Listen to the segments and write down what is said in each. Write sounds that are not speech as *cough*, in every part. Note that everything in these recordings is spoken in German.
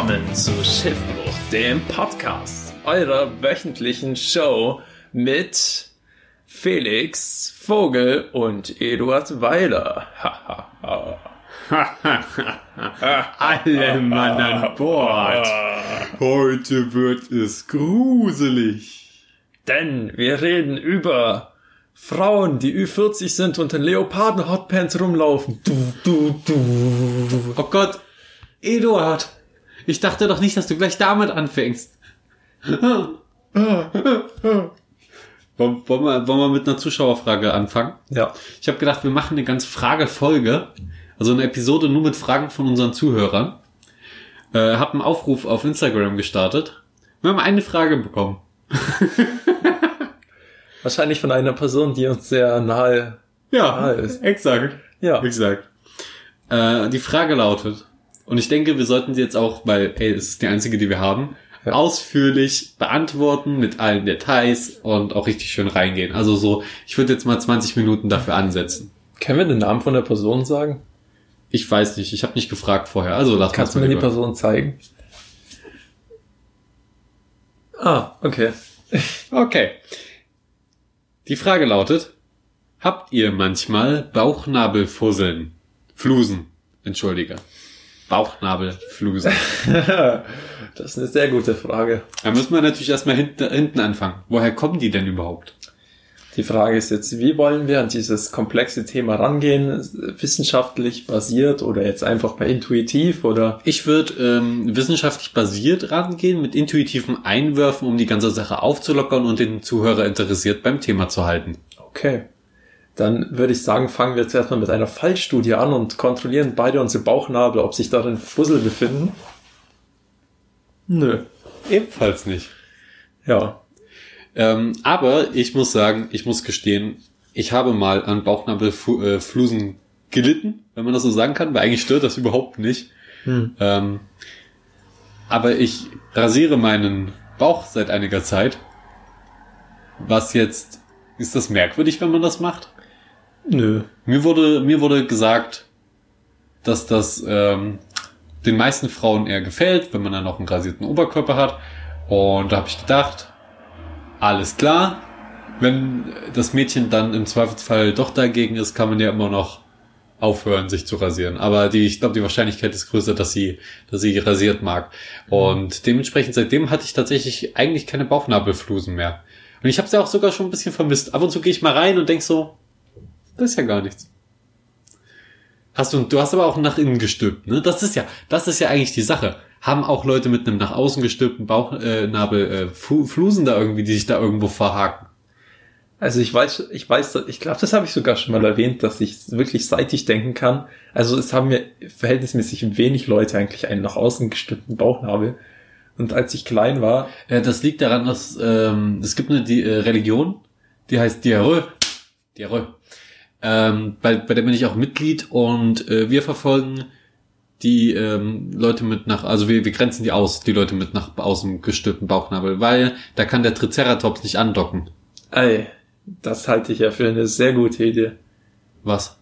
willkommen zu Schiffbruch, dem Podcast eurer wöchentlichen Show mit Felix Vogel und Eduard Weiler. *laughs* Alle Mann an Bord. Heute wird es gruselig. Denn wir reden über Frauen, die Ü40 sind und in Leoparden-Hotpants rumlaufen. Du, du, du. Oh Gott, Eduard. Ich dachte doch nicht, dass du gleich damit anfängst. Wollen, wollen, wir, wollen wir mit einer Zuschauerfrage anfangen? Ja. Ich habe gedacht, wir machen eine ganze Fragefolge, also eine Episode nur mit Fragen von unseren Zuhörern. Äh, hab einen Aufruf auf Instagram gestartet. Wir haben eine Frage bekommen. *laughs* Wahrscheinlich von einer Person, die uns sehr nahe, Ja, nahe ist. exakt. Ja. Exakt. Äh, die Frage lautet, und ich denke, wir sollten sie jetzt auch, weil, ey, es ist die einzige, die wir haben, Ja. ausführlich beantworten mit allen Details und auch richtig schön reingehen. Also so, ich würde jetzt mal 20 Minuten dafür ansetzen. Können wir den Namen von der Person sagen? Ich weiß nicht, ich habe nicht gefragt vorher, also lass Kannst du mir die lieber. Person zeigen? Ah, okay. *laughs* Okay. Die Frage lautet, habt ihr manchmal Bauchnabelfusseln? Flusen, entschuldige. Bauchnabelflusen. *laughs* Das ist eine sehr gute Frage. Da müssen wir natürlich erstmal hinten, hinten anfangen. Woher kommen die denn überhaupt? Die Frage ist jetzt, wie wollen wir an dieses komplexe Thema rangehen? Wissenschaftlich basiert oder jetzt einfach mal intuitiv oder? Ich würde ähm, wissenschaftlich basiert rangehen, mit intuitiven Einwürfen, um die ganze Sache aufzulockern und den Zuhörer interessiert beim Thema zu halten. Okay. Dann würde ich sagen, fangen wir jetzt erstmal mit einer Fallstudie an und kontrollieren beide unsere Bauchnabel, ob sich darin Fussel befinden. Nö. Ebenfalls nicht. Ja. Ähm, aber ich muss sagen, ich muss gestehen, ich habe mal an Bauchnabelflusen gelitten, wenn man das so sagen kann, weil eigentlich stört das überhaupt nicht. Hm. Ähm, aber ich rasiere meinen Bauch seit einiger Zeit. Was jetzt, ist das merkwürdig, wenn man das macht? Nö. Mir wurde, mir wurde gesagt, dass das ähm, den meisten Frauen eher gefällt, wenn man dann noch einen rasierten Oberkörper hat. Und da habe ich gedacht, alles klar. Wenn das Mädchen dann im Zweifelsfall doch dagegen ist, kann man ja immer noch aufhören, sich zu rasieren. Aber die, ich glaube, die Wahrscheinlichkeit ist größer, dass sie, dass sie rasiert mag. Und dementsprechend seitdem hatte ich tatsächlich eigentlich keine Bauchnabelflusen mehr. Und ich habe sie auch sogar schon ein bisschen vermisst. Ab und zu gehe ich mal rein und denk so, das ist ja gar nichts. Hast du, du hast aber auch nach innen gestülpt, ne? Das ist ja, das ist ja eigentlich die Sache. Haben auch Leute mit einem nach außen gestülpten Bauchnabel äh, äh, Flusen da irgendwie, die sich da irgendwo verhaken? Also ich weiß, ich weiß, ich glaube, das habe ich sogar schon mal erwähnt, dass ich wirklich seitig denken kann. Also es haben mir verhältnismäßig wenig Leute eigentlich einen nach außen gestülpten Bauchnabel. Und als ich klein war, Äh, das liegt daran, dass ähm, es gibt eine die, äh, Religion, die heißt Diarrhoe. Diarrhoe. Ähm, bei, bei der bin ich auch Mitglied und äh, wir verfolgen die ähm, Leute mit nach, also wir, wir grenzen die aus, die Leute mit nach außen gestülpten Bauchnabel, weil da kann der Triceratops nicht andocken. ey, das halte ich ja für eine sehr gute Idee. Was?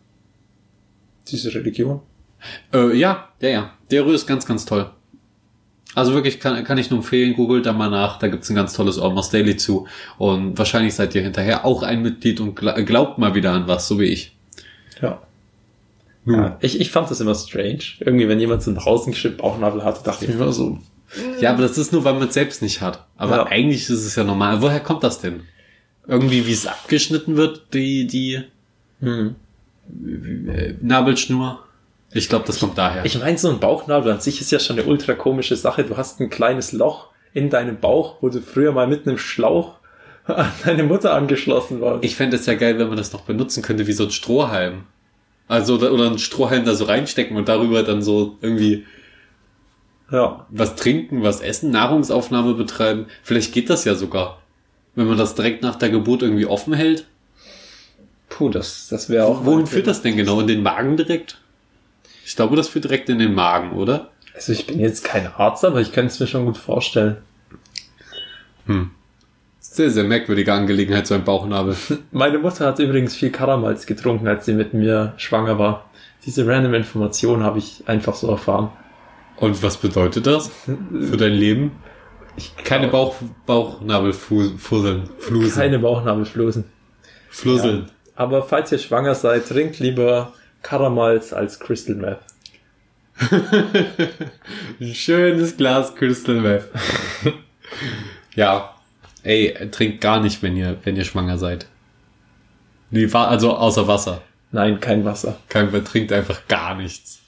Diese Religion. Äh, ja, ja, ja. Diarrhoe ist ganz, ganz toll. Also wirklich kann, kann ich nur empfehlen, googelt da mal nach, da gibt's ein ganz tolles Almost Daily zu. Und wahrscheinlich seid ihr hinterher auch ein Mitglied und gla- glaubt mal wieder an was, so wie ich. Ja. Nun. ja ich, ich fand das immer strange. Irgendwie, wenn jemand so nach außen gestülpt Bauchnabel hatte, dachte ich immer so, Ja, aber das ist nur, weil man es selbst nicht hat. Aber Ja. eigentlich ist es ja normal. Woher kommt das denn? Irgendwie, wie es abgeschnitten wird, die, die hm. Nabelschnur? Ich glaube, das kommt daher. Ich meine, so ein Bauchnabel an sich ist ja schon eine ultra komische Sache. Du hast ein kleines Loch in deinem Bauch, wo du früher mal mit einem Schlauch *laughs* an deine Mutter angeschlossen warst. Ich fände es ja geil, wenn man das noch benutzen könnte wie so ein Strohhalm. Also, oder einen Strohhalm da so reinstecken und darüber dann so irgendwie ja. was trinken, was essen, Nahrungsaufnahme betreiben. Vielleicht geht das ja sogar. Wenn man das direkt nach der Geburt irgendwie offen hält. Puh, das, das wäre auch. Wohin führt das denn genau? In den Magen direkt? Ich glaube, das führt direkt in den Magen, oder? Also ich bin jetzt kein Arzt, aber ich könnte es mir schon gut vorstellen. Hm. Sehr, sehr merkwürdige Angelegenheit, so ein Bauchnabel. *laughs* Meine Mutter hat übrigens viel Karamals getrunken, als sie mit mir schwanger war. Diese random Information habe ich einfach so erfahren. Und was bedeutet das für dein Leben? Keine Bauch, Bauchnabelfusseln, Flusen, Keine Bauchnabelflosen. Flusseln. Aber falls ihr schwanger seid, trinkt lieber Karamals als Crystal Meth. Ein *laughs* schönes Glas Crystal Meth. ja. Ey, trinkt gar nicht, wenn ihr, wenn ihr schwanger seid. Nee, also außer Wasser. Nein, kein Wasser. Kein, trinkt einfach gar nichts.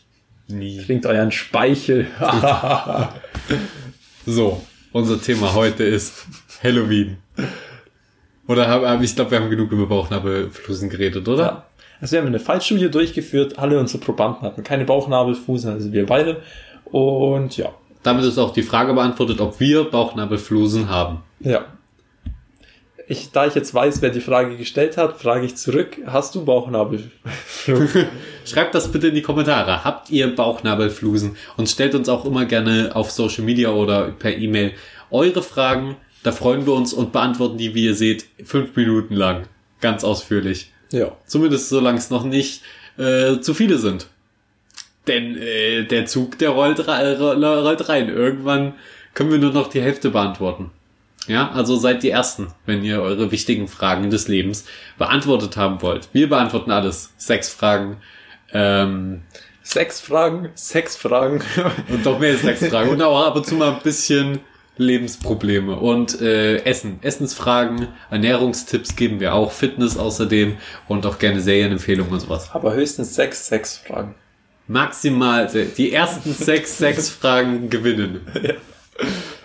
Nie. Trinkt euren Speichel. *laughs* So, unser Thema heute ist Halloween. Oder haben, ich glaube, wir haben genug über Bauchnabelflusen geredet, oder? Ja. Also wir haben eine Fallstudie durchgeführt. Alle unsere Probanden hatten keine Bauchnabelfusen, also wir beide. Und ja, Damit ist auch die Frage beantwortet, ob wir Bauchnabelflusen haben. ja. Ich, da ich jetzt weiß, wer die Frage gestellt hat, frage ich zurück, hast du Bauchnabelflusen? *laughs* Schreibt das bitte in die Kommentare. Habt ihr Bauchnabelflusen? Und stellt uns auch immer gerne auf Social Media oder per E-Mail eure Fragen. Da freuen wir uns und beantworten die, wie ihr seht, fünf Minuten lang. Ganz ausführlich. Ja. Zumindest solange es noch nicht äh, zu viele sind. Denn äh, der Zug, der rollt, rollt rein. Irgendwann können wir nur noch die Hälfte beantworten. Ja, also seid die Ersten, wenn ihr eure wichtigen Fragen des Lebens beantwortet haben wollt. Wir beantworten alles. Sechs Fragen. Ähm, Sechs Fragen, sechs Fragen. und doch mehr als sechs Fragen. Und auch ab und zu mal ein bisschen Lebensprobleme. Und äh, Essen. Essensfragen, Ernährungstipps geben wir auch. Fitness außerdem. Und auch gerne Serienempfehlungen und sowas. Aber höchstens sechs, sechs Fragen. maximal die ersten sechs, *laughs* sechs Fragen gewinnen.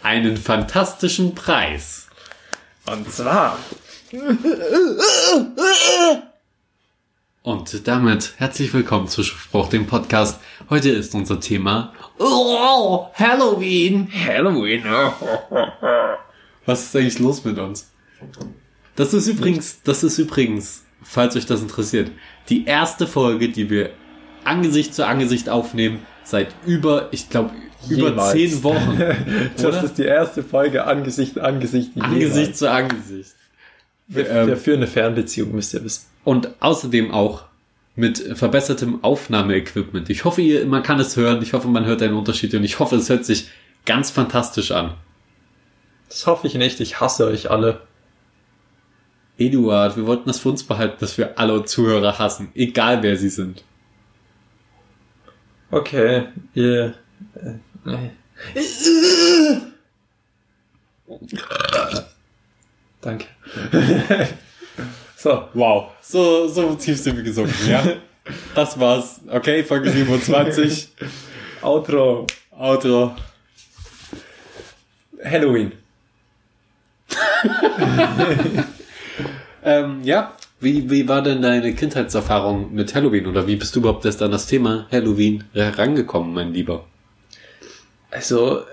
Einen fantastischen Preis. Und zwar *laughs* Und damit herzlich willkommen zu Spruch, dem Podcast. Heute ist unser Thema oh, Halloween. Halloween. Was ist eigentlich los mit uns? Das ist übrigens, das ist übrigens, falls euch das interessiert, die erste Folge, die wir Angesicht zu Angesicht aufnehmen, seit über, ich glaube, über Jemals. zehn Wochen. *laughs* Das ist die erste Folge Angesicht, Angesicht, Angesicht zu Angesicht. Wir, ähm, führen eine Fernbeziehung, müsst ihr wissen. Und außerdem auch mit verbessertem Aufnahmeequipment. Ich hoffe, ihr, man kann es hören. Ich hoffe, man hört einen Unterschied und ich hoffe, es hört sich ganz fantastisch an. Das hoffe ich nicht. Ich hasse euch alle. Eduard, wir wollten das für uns behalten, dass wir alle Zuhörer hassen, egal wer sie sind. Okay, ihr. Äh, äh. Danke. *laughs* so, Wow, so, so tief sind wir gesunken, ja? *laughs* Das war's. Okay, Folge 27. *laughs* Outro. Outro. Halloween. Ähm, ja, wie, wie war denn deine Kindheitserfahrung mit Halloween oder wie bist du überhaupt erst an das Thema Halloween herangekommen, mein Lieber? Also,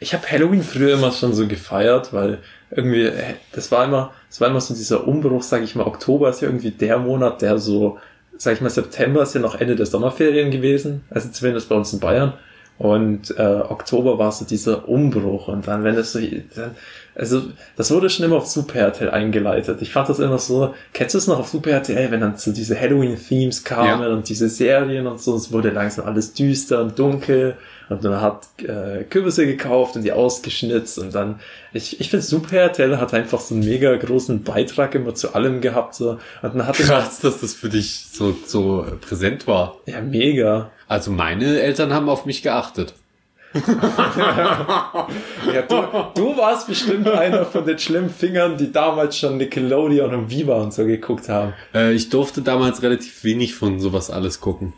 ich habe Halloween früher immer schon so gefeiert, weil irgendwie, das war immer, das war immer so dieser Umbruch, sage ich mal, Oktober ist ja irgendwie der Monat, der so, sag ich mal, September ist ja noch Ende der Sommerferien gewesen, also zumindest bei uns in Bayern. Und äh, Oktober war so dieser Umbruch und dann, wenn das so, dann, also das wurde schon immer auf Super RTL eingeleitet. Ich fand das immer so, kennst du es noch auf Super RTL, wenn dann so diese Halloween-Themes kamen Ja. und diese Serien und so, es wurde langsam alles düster und dunkel und man hat äh, Kürbisse gekauft und die ausgeschnitzt und dann, ich, ich finde Super RTL hat einfach so einen mega großen Beitrag immer zu allem gehabt so und dann man, Krass, dass das für dich so, so präsent war. ja mega. Also meine Eltern haben auf mich geachtet. *laughs* Ja, du, du warst bestimmt einer von den schlimmen Fingern, die damals schon Nickelodeon und Viva und so geguckt haben. Äh, ich durfte damals relativ wenig von sowas alles gucken.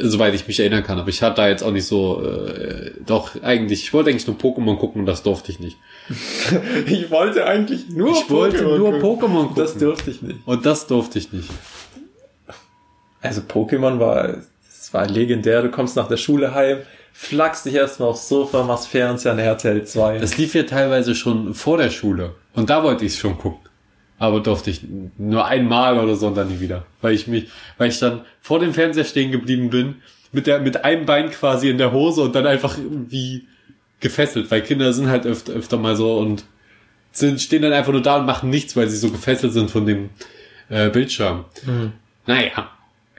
Soweit ich mich erinnern kann. Aber ich hatte da jetzt auch nicht so, äh, doch eigentlich, ich wollte eigentlich nur Pokémon gucken und das durfte ich nicht. *laughs* Ich wollte eigentlich nur Ich wollte nur Pokémon gucken. Das durfte ich nicht. Und das durfte ich nicht. Also Pokémon war, das war legendär. Du kommst nach der Schule heim, flachst dich erstmal aufs Sofa, machst Fernseher an RTL 2. Das lief ja teilweise schon vor der Schule. Und da wollte ich es schon gucken. Aber durfte ich nur einmal oder so und dann nie wieder. Weil ich mich, weil ich dann vor dem Fernseher stehen geblieben bin, mit der, mit einem Bein quasi in der Hose und dann einfach irgendwie gefesselt. Weil Kinder sind halt öfter, öfter mal so und sind, stehen dann einfach nur da und machen nichts, weil sie so gefesselt sind von dem äh, Bildschirm. Naja.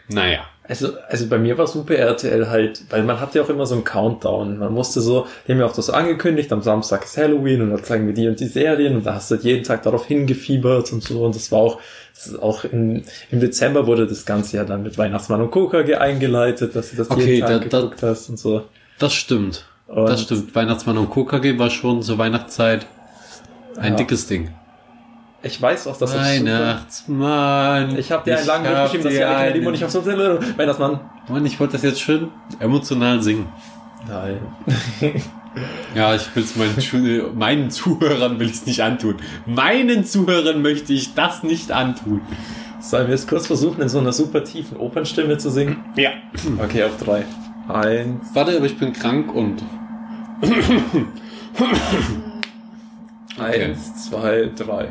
Naja. Also, also bei mir war Super RTL halt, weil man hatte ja auch immer so einen Countdown. Man musste so, die haben ja auch das so angekündigt, am Samstag ist Halloween und dann zeigen wir die und die Serien und da hast du halt jeden Tag darauf hingefiebert und so und das war auch, das ist auch im, im Dezember wurde das Ganze ja dann mit Weihnachtsmann und Coca eingeleitet, dass du das Okay, jeden Tag da- da- geguckt hast und so. Das stimmt. Und- das stimmt. Weihnachtsmann und KKG war schon zur Weihnachtszeit ein Ja. dickes Ding. Ich weiß auch, dass. Weihnachtsmann. Ich habe dir einen langen Brief geschrieben, dass wir alle einen- die nicht auf so Weihnachtsmann. Mann, ich wollte das jetzt schön emotional singen. Nein. *laughs* Ja, ich will es meinen, meinen Zuhörern will ich es nicht antun. Meinen Zuhörern möchte ich das nicht antun. Sollen wir es kurz versuchen, in so einer super tiefen Opernstimme zu singen? Ja. Okay, auf drei. Eins. Warte, aber ich bin krank und Eins, zwei, drei.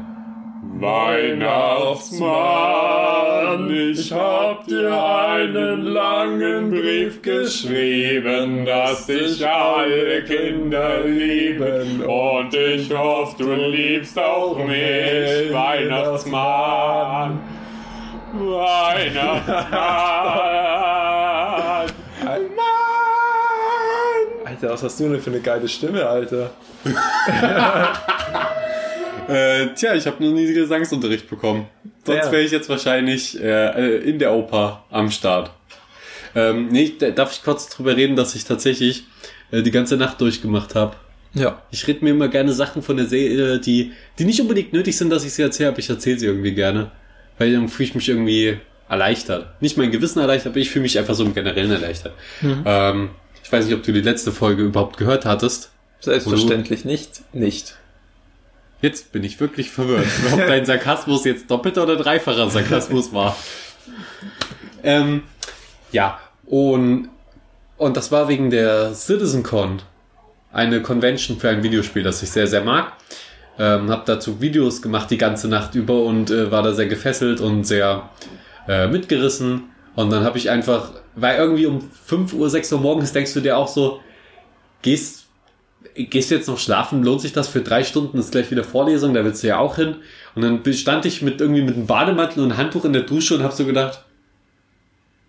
Weihnachtsmann, ich hab dir einen langen Brief geschrieben, dass dich alle Kinder lieben. Und ich hoffe, du liebst auch mich, Weihnachtsmann. Weihnachtsmann. Alter, was hast du denn für eine geile Stimme, Alter? *laughs* Äh, tja, ich habe nur nie Gesangsunterricht bekommen. Sonst wäre ich jetzt wahrscheinlich äh, äh, in der Oper am Start. Ähm, nee, da- darf ich kurz drüber reden, dass ich tatsächlich äh, die ganze Nacht durchgemacht habe. Ja. Ich rede mir immer gerne Sachen von der Serie, die, die nicht unbedingt nötig sind, dass ich sie erzähle, aber ich erzähle sie irgendwie gerne. Weil dann fühle ich mich irgendwie erleichtert. Nicht mein Gewissen erleichtert, aber ich fühle mich einfach so im Generellen erleichtert. Ähm, ich weiß nicht, ob du die letzte Folge überhaupt gehört hattest. Selbstverständlich nicht. Nicht. Jetzt bin ich wirklich verwirrt, *laughs* ob dein Sarkasmus jetzt doppelter oder dreifacher Sarkasmus *laughs* war. Ähm, ja, und, und das war wegen der CitizenCon, eine Convention für ein Videospiel, das ich sehr, sehr mag. Ähm, hab dazu Videos gemacht die ganze Nacht über und äh, war da sehr gefesselt und sehr äh, mitgerissen. Und dann habe ich einfach, weil irgendwie um 5 Uhr, 6 Uhr morgens denkst du dir auch so, gehst gehst du jetzt noch schlafen? Lohnt sich das für drei Stunden? Ist gleich wieder Vorlesung, da willst du ja auch hin. Und dann stand ich mit irgendwie mit einem Bademantel und einem Handtuch in der Dusche und hab so gedacht,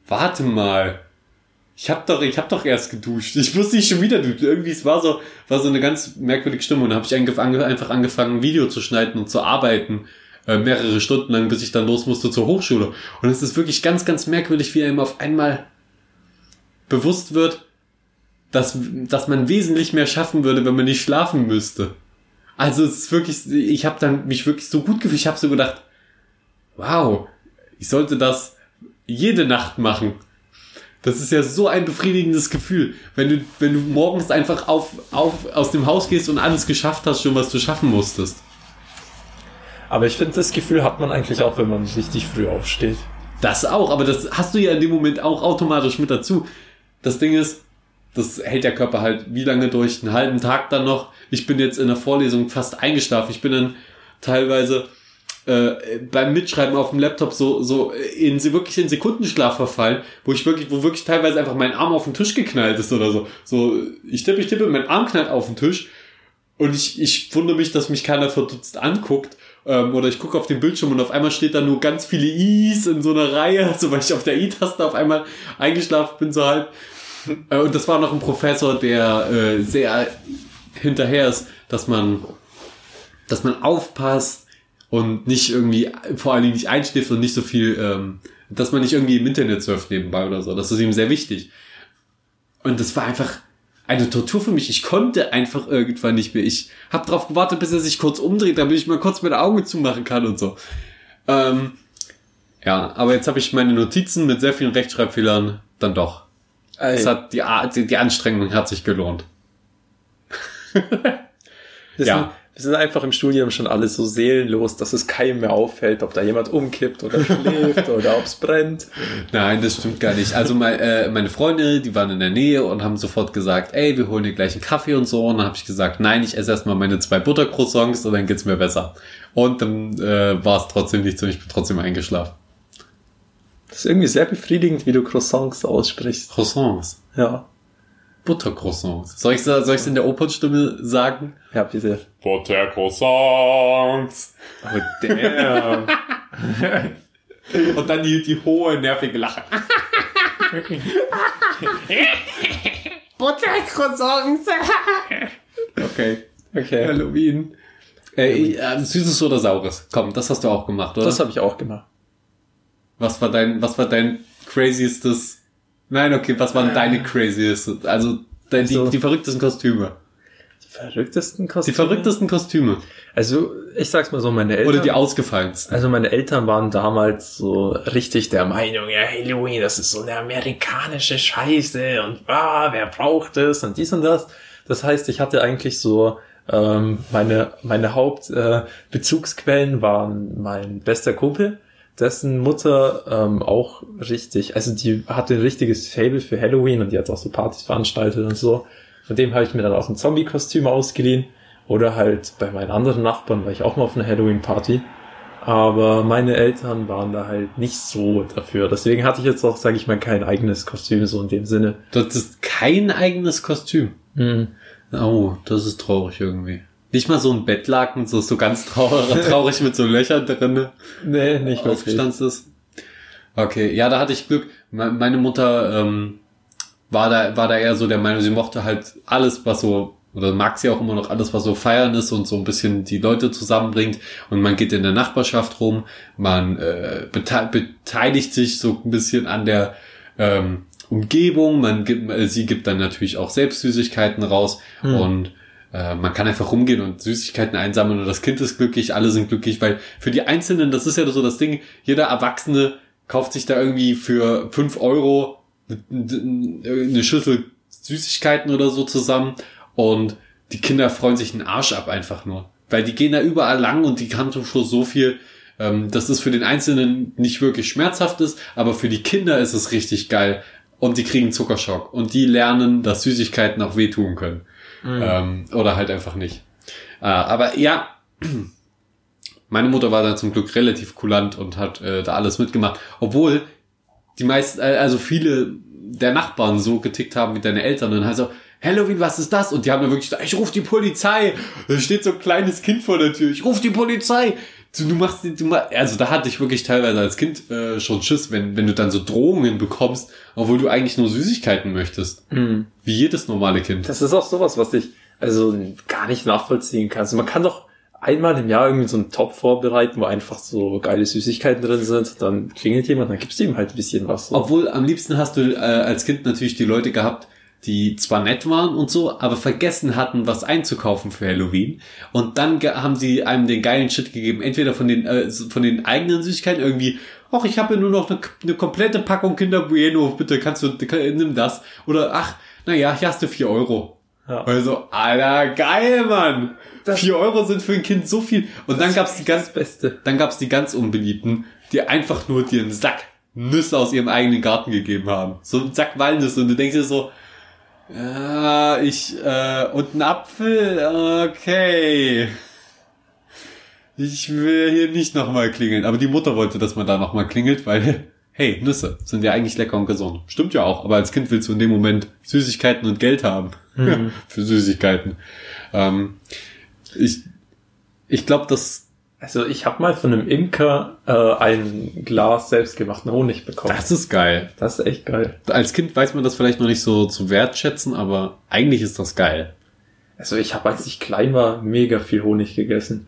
warte mal. Ich hab doch, ich hab doch erst geduscht. Ich muss nicht schon wieder duschen. Irgendwie, es war so, war so eine ganz merkwürdige Stimmung. Und dann habe ich einfach angefangen, ein Video zu schneiden und zu arbeiten. Äh, mehrere Stunden lang, bis ich dann los musste zur Hochschule. Und es ist wirklich ganz, ganz merkwürdig, wie einem auf einmal bewusst wird, dass, dass man wesentlich mehr schaffen würde, wenn man nicht schlafen müsste. Also es ist wirklich, ich habe dann mich wirklich so gut gefühlt. Ich habe so gedacht, wow, ich sollte das jede Nacht machen. Das ist ja so ein befriedigendes Gefühl, wenn du, wenn du morgens einfach auf, auf, aus dem Haus gehst und alles geschafft hast, schon was du schaffen musstest. Aber ich finde, das Gefühl hat man eigentlich auch, wenn man richtig früh aufsteht. Das auch, aber das hast du ja in dem Moment auch automatisch mit dazu. Das Ding ist, das hält der Körper halt wie lange durch? Einen halben Tag dann noch. Ich bin jetzt in der Vorlesung fast eingeschlafen. Ich bin dann teilweise äh, beim Mitschreiben auf dem Laptop so so in wirklich in Sekundenschlaf verfallen, wo ich wirklich wo wirklich teilweise einfach mein Arm auf den Tisch geknallt ist oder so. So ich tippe, ich tippe, mein Arm knallt auf den Tisch und ich ich wundere mich, dass mich keiner verdutzt anguckt. Ähm, oder ich gucke auf den Bildschirm und auf einmal steht da nur ganz viele I's in so einer Reihe, *laughs* so weil ich auf der I-Taste auf einmal eingeschlafen bin, so halb. Äh, und das war noch ein Professor, der äh, sehr hinterher ist, dass man, dass man aufpasst und nicht irgendwie, vor allen Dingen nicht einschläft und nicht so viel, ähm, dass man nicht irgendwie im Internet surft nebenbei oder so. Das ist ihm sehr wichtig. Und das war einfach eine Tortur für mich. Ich konnte einfach irgendwann nicht mehr. Ich habe darauf gewartet, bis er sich kurz umdreht, damit ich mal kurz meine Augen zumachen kann und so. Ähm, ja, aber jetzt habe ich meine Notizen mit sehr vielen Rechtschreibfehlern dann doch. Es hat die, die, die Anstrengung hat sich gelohnt. *laughs* Wir, Ja. sind, wir sind einfach im Studium schon alle so seelenlos, dass es keinem mehr auffällt, ob da jemand umkippt oder schläft *laughs* oder ob es brennt. Nein, das stimmt gar nicht. Also mein, äh, meine Freunde, die waren in der Nähe und haben sofort gesagt, ey, wir holen dir gleich einen Kaffee und so. Und dann habe ich gesagt, nein, ich esse erstmal meine zwei Buttercroissants und dann geht's mir besser. Und dann äh, war es trotzdem nichts und ich bin trotzdem eingeschlafen. Das ist irgendwie sehr befriedigend, wie du Croissants aussprichst. Croissants. Ja. Buttercroissants. Soll ich soll ich's in der Opernstimme sagen? Ja, bitte. Buttercroissants. Oh, damn. *laughs* Und dann die, die hohe, nervige Lache. *laughs* Buttercroissants. *laughs* okay. Okay. Halloween. Äh, äh, Süßes oder Saures? Komm, das hast du auch gemacht, oder? Das habe ich auch gemacht. Was war dein, was war dein craziestes? Nein, okay, was waren deine craziestes? Also dein, die, Also- die verrücktesten Kostüme. Verrücktesten Die Kostüme? verrücktesten Kostüme. Also, ich sag's mal so, meine Eltern. Oder die ausgefallensten. Also meine Eltern waren damals so richtig der Meinung, ja, Halloween, das ist so eine amerikanische Scheiße und ah, wer braucht es und dies und das. Das heißt, ich hatte eigentlich so ähm, meine meine Hauptbezugsquellen äh, waren mein bester Kumpel, dessen Mutter ähm, auch richtig, also die hatte ein richtiges Fable für Halloween und die hat auch so Partys veranstaltet und so. Von dem habe ich mir dann auch ein Zombie-Kostüm ausgeliehen. Oder halt bei meinen anderen Nachbarn war ich auch mal auf einer Halloween-Party. Aber meine Eltern waren da halt nicht so dafür. Deswegen hatte ich jetzt auch, sage ich mal, kein eigenes Kostüm so in dem Sinne. Das ist kein eigenes Kostüm. Oh, das ist traurig irgendwie. Nicht mal so ein Bettlaken, so, so ganz traurig, *laughs* traurig mit so Löchern drinne Nee, nicht wirklich. aufgestanzt ist. Okay, ja, da hatte ich Glück. Me- Meine Mutter ähm, war da war da eher so der Meinung, sie mochte halt alles, was so oder mag sie auch immer noch alles, was so feiern ist und so ein bisschen die Leute zusammenbringt. Und man geht in der Nachbarschaft rum, man äh, bete beteiligt sich so ein bisschen an der ähm, Umgebung. Man gibt, sie gibt dann natürlich auch selbst Süßigkeiten raus und äh, man kann einfach rumgehen und Süßigkeiten einsammeln und das Kind ist glücklich, alle sind glücklich, weil für die Einzelnen, das ist ja so das Ding, jeder Erwachsene kauft sich da irgendwie für fünf Euro eine Schüssel Süßigkeiten oder so zusammen und die Kinder freuen sich einen Arsch ab einfach nur. Weil die gehen da überall lang und die haben zum Schluss so viel, ähm, dass es für den Einzelnen nicht wirklich schmerzhaft ist, aber für die Kinder ist es richtig geil. Und die kriegen Zuckerschock. Und die lernen, dass Süßigkeiten auch wehtun können. Ähm, oder halt einfach nicht. Äh, aber ja, *clears throat* meine Mutter war da zum Glück relativ kulant und hat äh, da alles mitgemacht. Obwohl die meisten, äh, also viele der Nachbarn so getickt haben wie deine Eltern. Und halt so, Halloween, was ist das? Und die haben dann wirklich gesagt, ich ruf die Polizei. Da steht so ein kleines Kind vor der Tür. Ich ruf die Polizei. Du, du machst, du machst, also da hatte ich wirklich teilweise als Kind äh, schon Schiss, wenn, wenn du dann so Drohungen bekommst, obwohl du eigentlich nur Süßigkeiten möchtest. Wie jedes normale Kind. Das ist auch sowas, was ich also gar nicht nachvollziehen kann. Also man kann doch einmal im Jahr irgendwie so einen Topf vorbereiten, wo einfach so geile Süßigkeiten drin sind. Dann klingelt jemand, dann gibst du ihm halt ein bisschen was. So. Obwohl am liebsten hast du äh, als Kind natürlich die Leute gehabt, die zwar nett waren und so, aber vergessen hatten, was einzukaufen für Halloween. Und dann haben sie einem den geilen Shit gegeben, entweder von den äh, von den eigenen Süßigkeiten irgendwie, ach, ich habe ja nur noch eine, eine komplette Packung Kinder Bueno, bitte kannst du kann, nimm das. Oder ach, naja, hier hast du vier Euro. Ja. Also, Alter, geil, Mann. Vier Euro sind für ein Kind so viel. Und dann gab's die ganz das Beste. dann gab's die ganz unbeliebten, die einfach nur dir einen Sack Nüsse aus ihrem eigenen Garten gegeben haben. So einen Sack Walnüsse. Und du denkst dir so, ja, ich, äh, und ein Apfel, okay. Ich will hier nicht nochmal klingeln. Aber die Mutter wollte, dass man da nochmal klingelt, weil, *laughs* hey, Nüsse sind ja eigentlich lecker und gesund. Stimmt ja auch. Aber als Kind willst du in dem Moment Süßigkeiten und Geld haben. *laughs* Für Süßigkeiten. Ähm, ich, ich glaube, dass Also ich habe mal von einem Imker äh, ein Glas selbstgemachten Honig bekommen. das ist geil. Das ist echt geil. Als Kind weiß man das vielleicht noch nicht so zu wertschätzen, aber eigentlich ist das geil. Also ich habe, als ich klein war, mega viel Honig gegessen.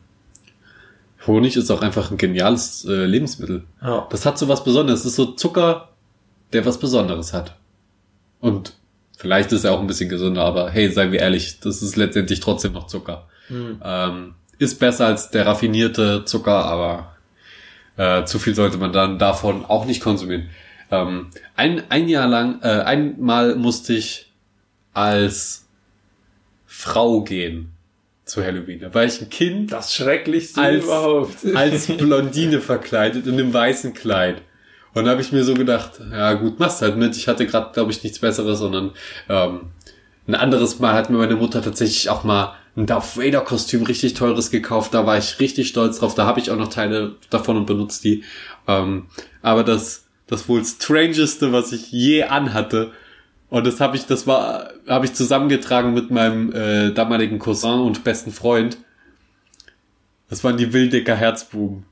Honig ist auch einfach ein geniales äh, Lebensmittel. Ja. Das hat so was Besonderes. Das ist so Zucker, der was Besonderes hat. Und vielleicht ist er auch ein bisschen gesünder, aber hey, seien wir ehrlich, das ist letztendlich trotzdem noch Zucker. Ähm, ist besser als der raffinierte Zucker, aber äh, zu viel sollte man dann davon auch nicht konsumieren. Ähm, ein, ein Jahr lang, äh, einmal musste ich als Frau gehen zu Halloween. Da war ich ein Kind Das Schrecklichste Als- überhaupt. *laughs* als Blondine verkleidet in einem weißen Kleid. Und da habe ich mir so gedacht, ja gut, machst halt mit. Ich hatte gerade, glaube ich, nichts Besseres, sondern ähm, ein anderes Mal hat mir meine Mutter tatsächlich auch mal ein Darth Vader Kostüm richtig teures gekauft. Da war ich richtig stolz drauf. Da habe ich auch noch Teile davon und benutzt die. Ähm, aber das, das wohl strangeste, was ich je anhatte. Und das habe ich, das war, habe ich zusammengetragen mit meinem äh, damaligen Cousin und besten Freund. Das waren die Wildecker Herzbuben.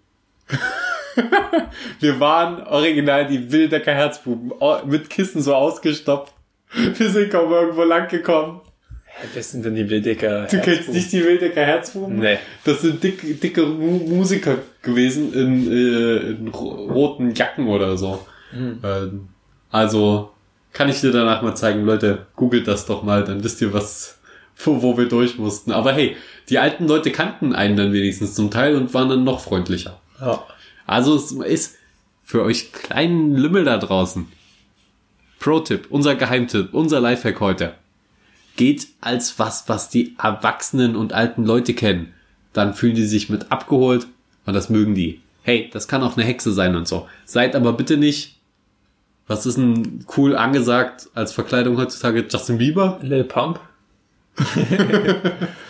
*laughs* Wir waren original die Wildecker Herzbuben, au- mit Kissen so ausgestopft. Wir sind kaum irgendwo lang gekommen. Wer sind denn die Wildecker? Du kennst nicht die Wildecker Herzbuben? Nee. Das sind dicke, dicke Mu Musiker gewesen in, äh, in ro- roten Jacken oder so. Ähm, also kann ich dir danach mal zeigen, Leute, googelt das doch mal, dann wisst ihr, was, wo, wo wir durch mussten. Aber hey, die alten Leute kannten einen dann wenigstens zum Teil und waren dann noch freundlicher. Ja. Also es ist für euch kleinen Lümmel da draußen. Pro-Tipp, unser Geheimtipp, unser Lifehack heute. Geht als was, was die Erwachsenen und alten Leute kennen. Dann fühlen die sich mit abgeholt und das mögen die. Hey, das kann auch eine Hexe sein und so. Seid aber bitte nicht, was ist denn cool angesagt als Verkleidung heutzutage? Justin Bieber? Lil Pump. *laughs*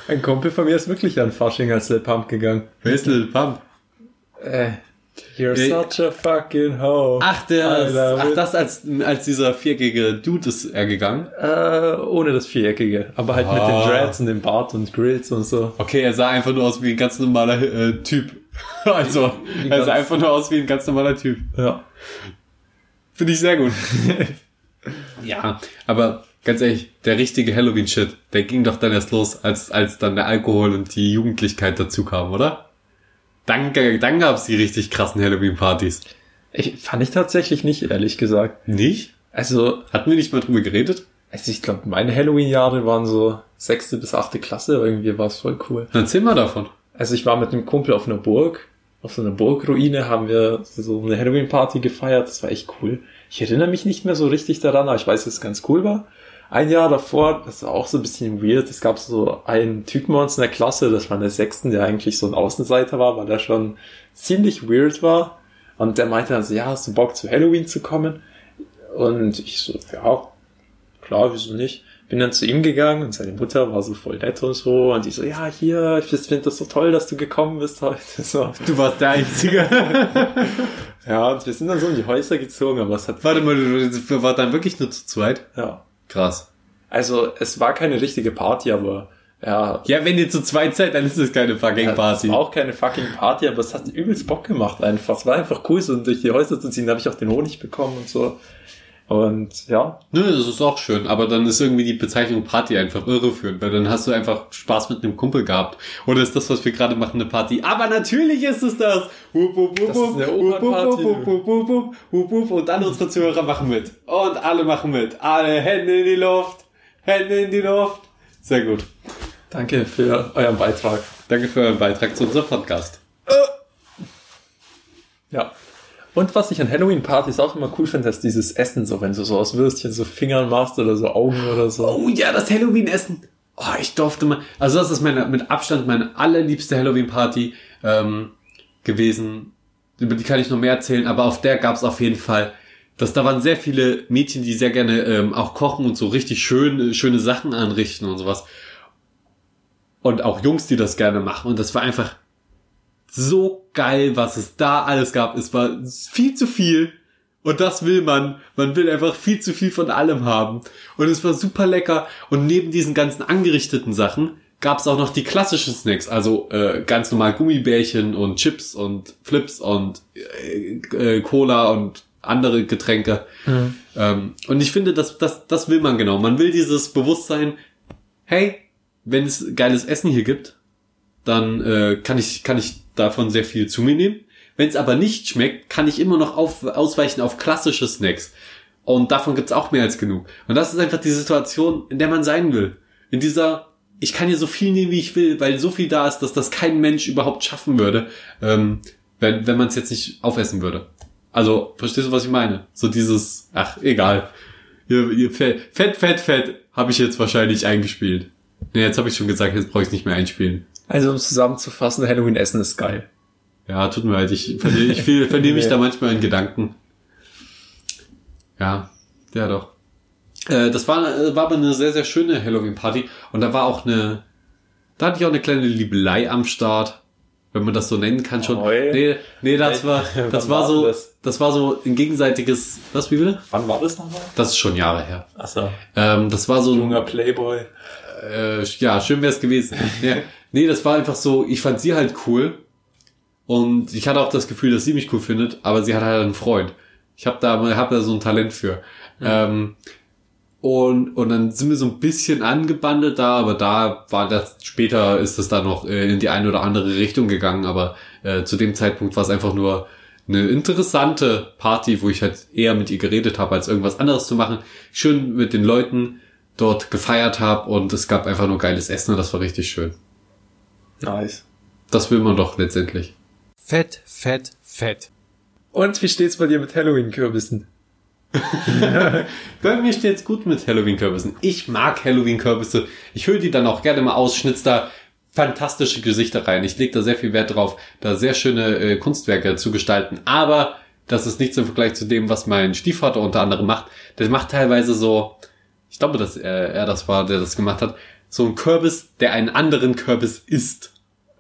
Ein Kumpel von mir ist wirklich an Fasching als Lil Pump gegangen. Wer ist Lil Pump? Äh, you're Äh, such a fucking hoe. Ach, der, ach, das als, als dieser viereckige Dude ist er gegangen. Äh, ohne das Viereckige. Aber halt mit Ah. den Dreads und dem Bart und Grills und so. Okay, er sah einfach nur aus wie ein ganz normaler äh, Typ. *laughs* Also, er sah einfach nur aus wie ein ganz normaler Typ. Ja. Finde ich sehr gut. *laughs* ja, aber ganz ehrlich, der richtige Halloween-Shit, der ging doch dann erst los, als, als dann der Alkohol und die Jugendlichkeit dazu kamen, oder? Dann, dann gab's die richtig krassen Halloween-Partys. Ich, fand ich tatsächlich nicht, ehrlich gesagt. Nicht? Also, Hatten wir nicht mal drüber geredet? also ich glaube, meine Halloween-Jahre waren so sechste bis achte Klasse. Irgendwie war es voll cool. Dann erzähl mal davon. Also ich war mit einem Kumpel auf einer Burg. Auf so einer Burgruine haben wir so eine Halloween-Party gefeiert. Das war echt cool. Ich erinnere mich nicht mehr so richtig daran, aber ich weiß, dass es ganz cool war. Ein Jahr davor, das war auch so ein bisschen weird. Es gab so einen Typen bei uns in der Klasse, das war in der sechsten, der eigentlich so ein Außenseiter war, weil der schon ziemlich weird war. Und der meinte dann so, ja, hast du Bock zu Halloween zu kommen? Und ich so, ja, klar, wieso nicht? Bin dann zu ihm gegangen und seine Mutter war so voll nett und so. Und die so, ja, hier, ich finde das so toll, dass du gekommen bist heute. *laughs* So. Du warst der Einzige. *laughs* Ja, und wir sind dann so in die Häuser gezogen, aber es hat, Warte mal, du du war dann wirklich nur zu zweit? ja. Krass. Also, es war keine richtige Party, aber, ja. Ja, wenn ihr zu zweit seid, dann ist es keine fucking ja, Es Party. war auch keine fucking Party, aber es hat übelst Bock gemacht einfach. Es war einfach cool, so durch die Häuser zu ziehen. Da habe ich auch den Honig bekommen und so. Und ja, Nö, das ist auch schön, aber dann ist irgendwie die Bezeichnung Party einfach irreführend, weil dann hast du einfach Spaß mit einem Kumpel gehabt. Oder ist das, was wir gerade machen, eine Party? Aber natürlich ist es das! Wup, wup, wup, Das ist eine Opernparty. Und alle unsere Zuhörer machen mit. Und alle machen mit. Alle Hände in die Luft. Hände in die Luft. Sehr gut. danke für euren Beitrag. Danke für euren Beitrag zu unserem Podcast. Ja. Und was ich an Halloween-Partys auch immer cool finde, ist dieses Essen, so wenn du so aus Würstchen so Fingern machst oder so Augen oder so. Oh ja, das Halloween-Essen. Oh, ich durfte mal. Also das ist meine mit Abstand meine allerliebste Halloween-Party ähm, gewesen. Über die kann ich noch mehr erzählen, aber auf der gab es auf jeden Fall. dass da waren sehr viele Mädchen, die sehr gerne ähm, auch kochen und so richtig schön, schöne Sachen anrichten und sowas. Und auch Jungs, die das gerne machen. Und das war einfach so geil, was es da alles gab. Es war viel zu viel. Und das will man. Man will einfach viel zu viel von allem haben. Und es war super lecker. Und neben diesen ganzen angerichteten Sachen gab es auch noch die klassischen Snacks. Also äh, ganz normal Gummibärchen und Chips und Flips und äh, äh, Cola und andere Getränke. Ähm, und ich finde, das, das, das will man genau. Man will dieses Bewusstsein, hey, wenn es geiles Essen hier gibt, dann äh, kann ich kann ich davon sehr viel zu mir nehmen. Wenn es aber nicht schmeckt, kann ich immer noch auf, ausweichen auf klassische Snacks. Und davon gibt's auch mehr als genug. Und das ist einfach die Situation, in der man sein will. In dieser, ich kann hier so viel nehmen, wie ich will, weil so viel da ist, dass das kein Mensch überhaupt schaffen würde, ähm, wenn, wenn man es jetzt nicht aufessen würde. Also, verstehst du, was ich meine? So dieses, ach, egal. Hier, hier, fett, fett, fett, fett, habe ich jetzt wahrscheinlich eingespielt. Nee, jetzt habe ich schon gesagt, jetzt brauche ich nicht mehr einspielen. Also um zusammenzufassen, Halloween-Essen ist geil. Ja, tut mir leid, ich verliere ich viel- verliere mich *laughs* da manchmal in Gedanken. Ja, ja doch. Äh, das war, äh, war aber eine sehr, sehr schöne Halloween-Party und da war auch eine, da hatte ich auch eine kleine Liebelei am Start, wenn man das so nennen kann schon. Oi. Nee, nee, das war, *laughs* das war so, das? das war so ein gegenseitiges, was, wie bitte? Wann war das nochmal? Das ist schon Jahre her. Achso. Ähm, das war so ein, Junger Playboy. Äh, ja, schön wäre es gewesen. *laughs* ja, nee, das war einfach so, ich fand sie halt cool. Und ich hatte auch das Gefühl, dass sie mich cool findet, aber sie hat halt einen Freund. Ich habe da, hab da so ein Talent für. Ähm, und, und dann sind wir so ein bisschen angebandelt da, aber da war das, später ist das dann noch äh, in die eine oder andere Richtung gegangen, aber äh, zu dem Zeitpunkt war es einfach nur eine interessante Party, wo ich halt eher mit ihr geredet habe, als irgendwas anderes zu machen. Schön mit den Leuten dort gefeiert habe und es gab einfach nur geiles Essen und das war richtig schön. Nice. Das will man doch letztendlich. Fett, fett, fett. Und wie steht's bei dir mit Halloween-Kürbissen? *laughs* Bei mir steht's gut mit Halloween-Kürbissen. Ich mag Halloween-Kürbisse. Ich hülle die dann auch gerne mal aus, schnitz da fantastische Gesichter rein. Ich lege da sehr viel Wert drauf, da sehr schöne äh, Kunstwerke zu gestalten. Aber das ist nichts im Vergleich zu dem, was mein Stiefvater unter anderem macht. Der macht teilweise so, ich glaube, dass er, er das war, der das gemacht hat, so ein Kürbis, der einen anderen Kürbis isst.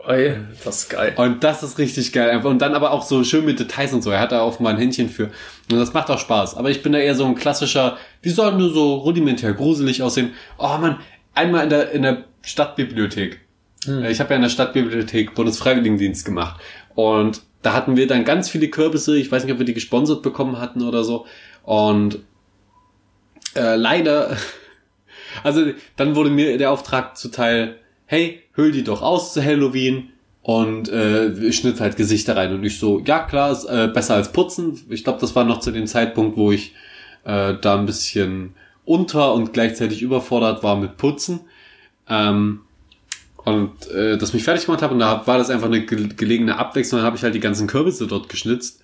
Ey, das ist geil. Und das ist richtig geil. einfach. Und dann aber auch so schön mit Details und so. Er hat da auch mal ein Händchen für. Und das macht auch Spaß. Aber ich bin da eher so ein klassischer, die sollen nur so rudimentär gruselig aussehen. Oh man, einmal in der, in der Stadtbibliothek. Äh, Ich habe ja in der Stadtbibliothek Bundesfreiwilligendienst gemacht. Und da hatten wir dann ganz viele Kürbisse. Ich weiß nicht, ob wir die gesponsert bekommen hatten oder so. Und äh, leider, *laughs* also dann wurde mir der Auftrag zuteil, hey, hüll die doch aus zu Halloween und äh, schnitt halt Gesichter rein. Und ich so, ja klar, ist äh, besser als putzen. Ich glaube, das war noch zu dem Zeitpunkt, wo ich äh, da ein bisschen unter und gleichzeitig überfordert war mit Putzen. Ähm, und äh, das mich fertig gemacht habe und da war das einfach eine ge gelegene Abwechslung, dann habe ich halt die ganzen Kürbisse dort geschnitzt.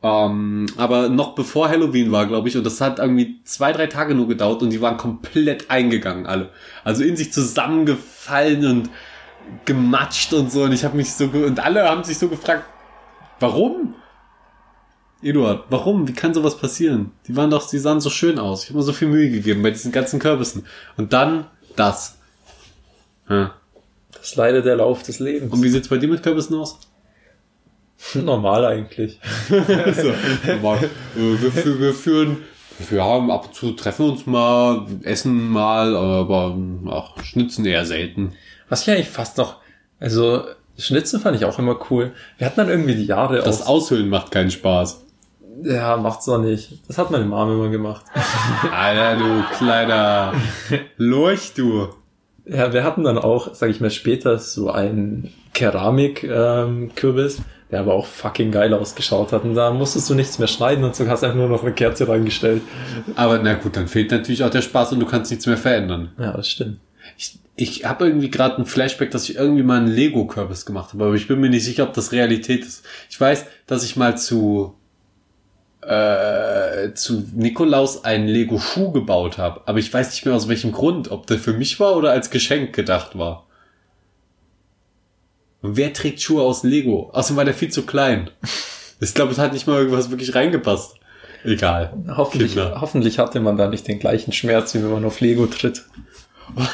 Ähm, aber noch bevor Halloween war, glaube ich, und das hat irgendwie zwei, drei Tage nur gedauert und die waren komplett eingegangen, alle. Also in sich zusammengefallen und gematscht und so und ich habe mich so ge und alle haben sich so gefragt, warum? Eduard, warum? Wie kann sowas passieren? Die waren doch, die sahen so schön aus. Ich habe mir so viel Mühe gegeben bei diesen ganzen Kürbissen. Und dann das. Ja. Das ist leider der Lauf des Lebens. Und wie sieht's bei dir mit Kürbissen aus? *laughs* Normal eigentlich. *laughs* Also, aber, äh, wir, wir führen, wir haben ab und zu treffen uns mal, essen mal, aber ach, schnitzen eher selten. Was ich eigentlich fast noch, also Schnitzen fand ich auch immer cool. Wir hatten dann irgendwie die Jahre Das aus, Aushöhlen macht keinen Spaß. ja, macht's doch nicht. Das hat meine Mom immer gemacht. *laughs* Alter, du kleiner Lurch, du. Ja, wir hatten dann auch, sag ich mal später, so einen Keramik-Kürbis, der aber auch fucking geil ausgeschaut hat. Und da musstest du nichts mehr schneiden und so hast einfach nur noch eine Kerze reingestellt. Aber na gut, dann fehlt natürlich auch der Spaß und du kannst nichts mehr verändern. Ja, das stimmt. Ich, ich habe irgendwie gerade ein Flashback, dass ich irgendwie mal einen Lego-Kürbis gemacht habe, aber ich bin mir nicht sicher, ob das Realität ist. Ich weiß, dass ich mal zu äh, zu Nikolaus einen Lego-Schuh gebaut habe, aber ich weiß nicht mehr aus welchem Grund, ob der für mich war oder als Geschenk gedacht war. Und wer trägt Schuhe aus Lego? Außerdem war der viel zu klein. Ich glaube, es hat nicht mal irgendwas wirklich reingepasst. Egal. Hoffentlich, Kinder. hoffentlich hatte man da nicht den gleichen Schmerz, wie wenn man auf Lego tritt. *laughs*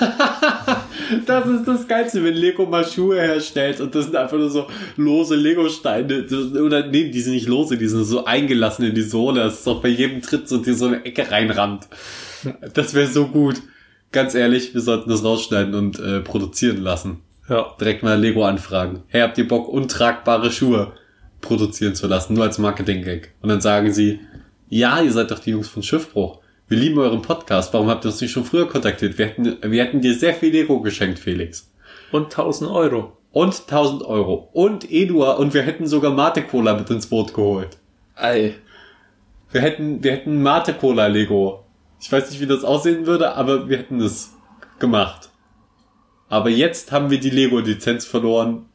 Das ist das Geilste, wenn Lego mal Schuhe herstellt und das sind einfach nur so lose Lego-Steine. Oder nee, die sind nicht lose, die sind so eingelassen in die Sohle. Das ist auch bei jedem Tritt so, die so eine Ecke reinrammt. Das wäre so gut. Ganz ehrlich, wir sollten das rausschneiden und äh, produzieren lassen. Ja. Direkt mal Lego anfragen. Hey, habt ihr Bock, untragbare Schuhe produzieren zu lassen? Nur als Marketing-Gag. Und dann sagen sie, ja, ihr seid doch die Jungs von Schiffbruch. Wir lieben euren Podcast. Warum habt ihr uns nicht schon früher kontaktiert? Wir hätten, wir hätten dir sehr viel Lego geschenkt, Felix. Und 1000 Euro. Und 1000 Euro. Und Eduard. Und wir hätten sogar Mate Cola mit ins Boot geholt. Ei. Wir hätten, wir hätten Mate Cola Lego. Ich weiß nicht, wie das aussehen würde, aber wir hätten es gemacht. Aber jetzt haben wir die Lego-Lizenz verloren.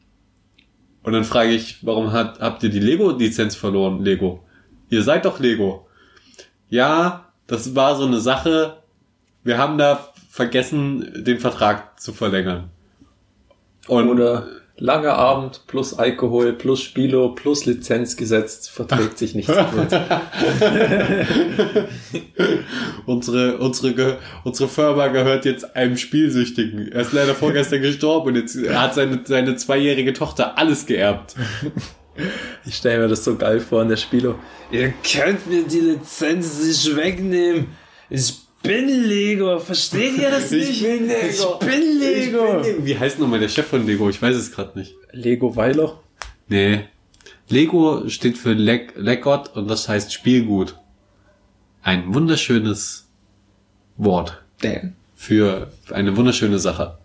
Und dann frage ich, warum hat, habt ihr die Lego-Lizenz verloren, Lego? Ihr seid doch Lego. Ja, das war so eine Sache. Wir haben da vergessen, den Vertrag zu verlängern. Und Oder langer Abend plus Alkohol plus Spilo plus Lizenz gesetzt verträgt sich nicht *laughs* unsere, unsere, unsere Firma gehört jetzt einem Spielsüchtigen. Er ist leider vorgestern gestorben und jetzt hat seine, seine zweijährige Tochter alles geerbt. Ich stelle mir das so geil vor an der Spilo. Ihr könnt mir die Lizenz nicht wegnehmen. Ich bin Lego. Versteht ihr das nicht? Ich bin Ich bin Lego. Wie heißt nochmal der Chef von Lego? Ich weiß es gerade nicht. Lego Weiler. Nee. Lego steht für Leg Leggot und das heißt Spielgut. Ein wunderschönes Wort Damn. für eine wunderschöne Sache.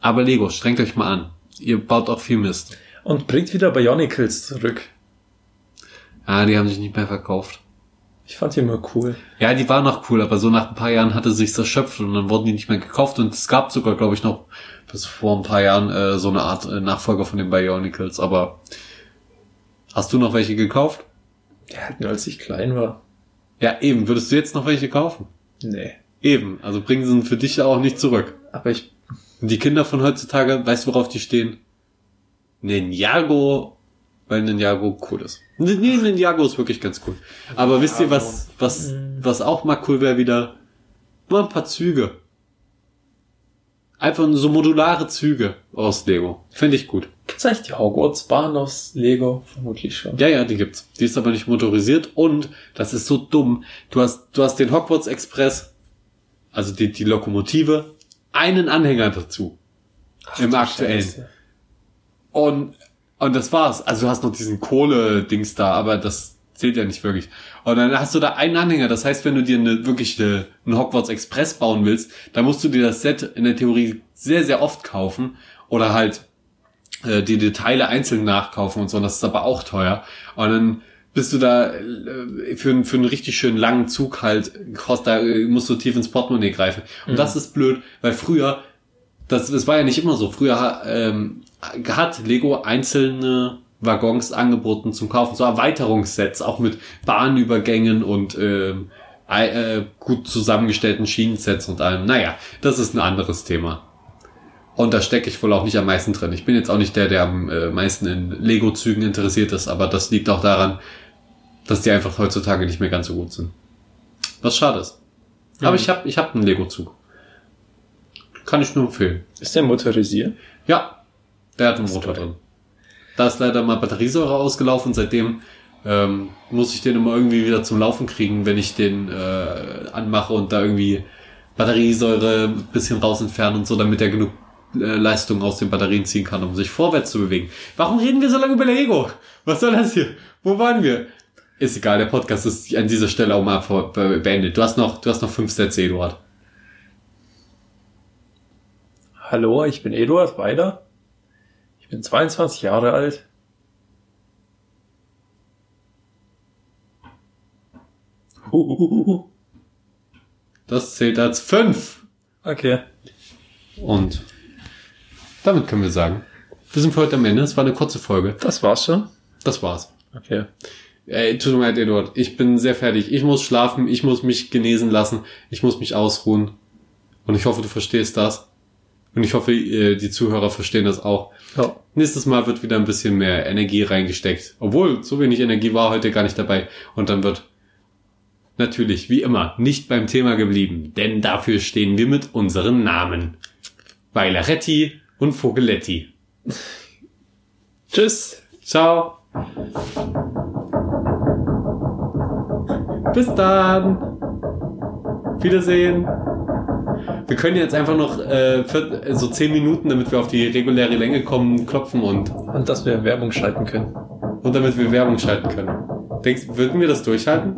Aber Lego, strengt euch mal an. Ihr baut auch viel Mist. Und bringt wieder Bionicles zurück. Ah, die haben sich nicht mehr verkauft. Ich fand die immer cool. Ja, die waren noch cool, aber so nach ein paar Jahren hatte sich's erschöpft und dann wurden die nicht mehr gekauft und es gab sogar, glaube ich, noch bis vor ein paar Jahren äh, so eine Art äh, Nachfolger von den Bionicles. Aber hast du noch welche gekauft? Ja, nur als ich klein war. Ja, eben. Würdest du jetzt noch welche kaufen? Nee. Eben. Also bringen sie für dich auch nicht zurück. Aber ich, die Kinder von heutzutage, weißt du, worauf die stehen? Ninjago, weil Ninjago cool ist. Nee, Ninjago ist wirklich ganz cool. Aber wisst ihr, was, was, was auch mal cool wäre wieder? Mal ein paar Züge. Einfach so modulare Züge aus Lego. Finde ich gut. gibt's eigentlich die Hogwarts-Bahn aus Lego? Vermutlich schon. Ja, ja, die gibt's. Die ist aber nicht motorisiert und das ist so dumm. Du hast, du hast den Hogwarts Express, also die, die Lokomotive, einen Anhänger dazu. Im aktuellen. Scheiße. Und, und das war's. Also du hast noch diesen Kohle-Dings da, aber das zählt ja nicht wirklich. Und dann hast du da einen Anhänger. Das heißt, wenn du dir eine, wirklich eine, einen Hogwarts Express bauen willst, dann musst du dir das Set in der Theorie sehr, sehr oft kaufen. Oder halt äh, die Detaile einzeln nachkaufen und so. Und das ist aber auch teuer. Und dann bist du da äh, für, einen- für einen richtig schönen langen Zug halt, kost, da äh, musst du tief ins Portemonnaie greifen. Und das ist blöd, weil früher, das, das war ja nicht immer so. Früher ähm, hat Lego einzelne Waggons angeboten zum Kaufen, so Erweiterungssets, auch mit Bahnübergängen und ei- äh, gut zusammengestellten Schienensets und allem. Naja, das ist ein anderes Thema. Und da stecke ich wohl auch nicht am meisten drin. Ich bin jetzt auch nicht der, der am äh, meisten in Lego-Zügen interessiert ist, aber das liegt auch daran, dass die einfach heutzutage nicht mehr ganz so gut sind. Was schade ist. Aber ich habe ich hab einen Lego-Zug. Kann ich nur empfehlen. Ist der motorisiert? Ja, der hat einen Motor drin. Da ist leider mal Batteriesäure ausgelaufen. Seitdem ähm, muss ich den immer irgendwie wieder zum Laufen kriegen, wenn ich den äh, anmache und da irgendwie Batteriesäure ein bisschen raus entfernen und so, damit er genug äh, Leistung aus den Batterien ziehen kann, um sich vorwärts zu bewegen. Warum reden wir so lange über Lego? Was soll das hier? Wo waren wir? Ist egal, der Podcast ist an dieser Stelle auch mal beendet. Du hast noch, du hast noch fünf Sätze, Eduard. Hallo, ich bin Eduard Weider. Ich bin 22 Jahre alt. Huhuhuhu. Das zählt als fünf. Okay. Und damit können wir sagen, wir sind für heute am Ende. Es war eine kurze Folge. Das war's schon. Das war's. Okay. Ey, tut mir leid, Eduard. Ich bin sehr fertig. Ich muss schlafen. Ich muss mich genesen lassen. Ich muss mich ausruhen. Und ich hoffe, du verstehst das. Und ich hoffe, äh, die Zuhörer verstehen das auch. Ja. Nächstes Mal wird wieder ein bisschen mehr Energie reingesteckt. Obwohl, so wenig Energie war heute gar nicht dabei. Und dann wird natürlich, wie immer, nicht beim Thema geblieben. Denn dafür stehen wir mit unseren Namen. Bailaretti und Vogeletti. Tschüss. Ciao. Bis dann. Wiedersehen. Wir können jetzt einfach noch äh, vier, so zehn Minuten, damit wir auf die reguläre Länge kommen, klopfen und, Und dass wir Werbung schalten können. und damit wir Werbung schalten können. Denkst, würden wir das durchhalten?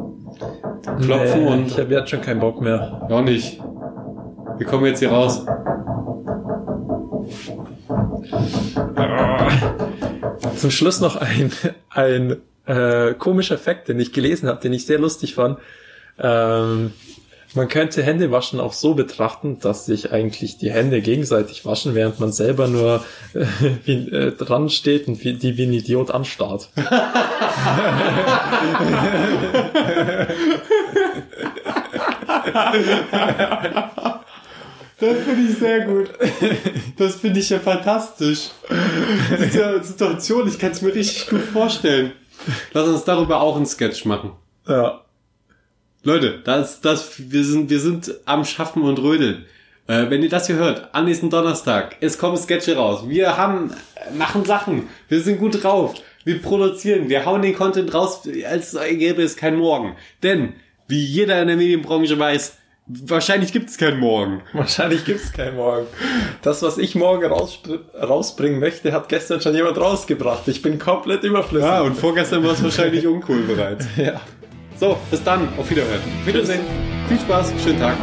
Klopfen Nee, und Ich habe jetzt schon keinen Bock mehr. auch nicht. Wir kommen jetzt hier raus. Zum Schluss noch ein, ein äh, komischer Effekt, den ich gelesen habe, den ich sehr lustig fand. Ähm, man könnte Händewaschen auch so betrachten, dass sich eigentlich die Hände gegenseitig waschen, während man selber nur äh, wie, äh, dran steht und wie, die wie ein Idiot anstarrt. Das finde ich sehr gut. Das finde ich ja fantastisch. Diese Situation, ich kann es mir richtig gut vorstellen. Lass uns darüber auch einen Sketch machen. Ja. Leute, das, das, wir sind, wir sind am Schaffen und Rödeln. Äh, wenn ihr das hier hört, an diesem Donnerstag, es kommen Sketche raus. Wir haben, äh, machen Sachen. Wir sind gut drauf. Wir produzieren. Wir hauen den Content raus, als gäbe es kein Morgen. Denn, wie jeder in der Medienbranche weiß, Wahrscheinlich gibt's keinen Morgen. *laughs* Wahrscheinlich gibt's keinen Morgen. Das, was ich morgen rausbringen möchte, hat gestern schon jemand rausgebracht. Ich bin komplett überflüssig. Ja, und vorgestern war es wahrscheinlich uncool bereits. *laughs* ja. So, bis dann. Auf Wiederhören. Wiedersehen. Viel Spaß. Schönen Tag.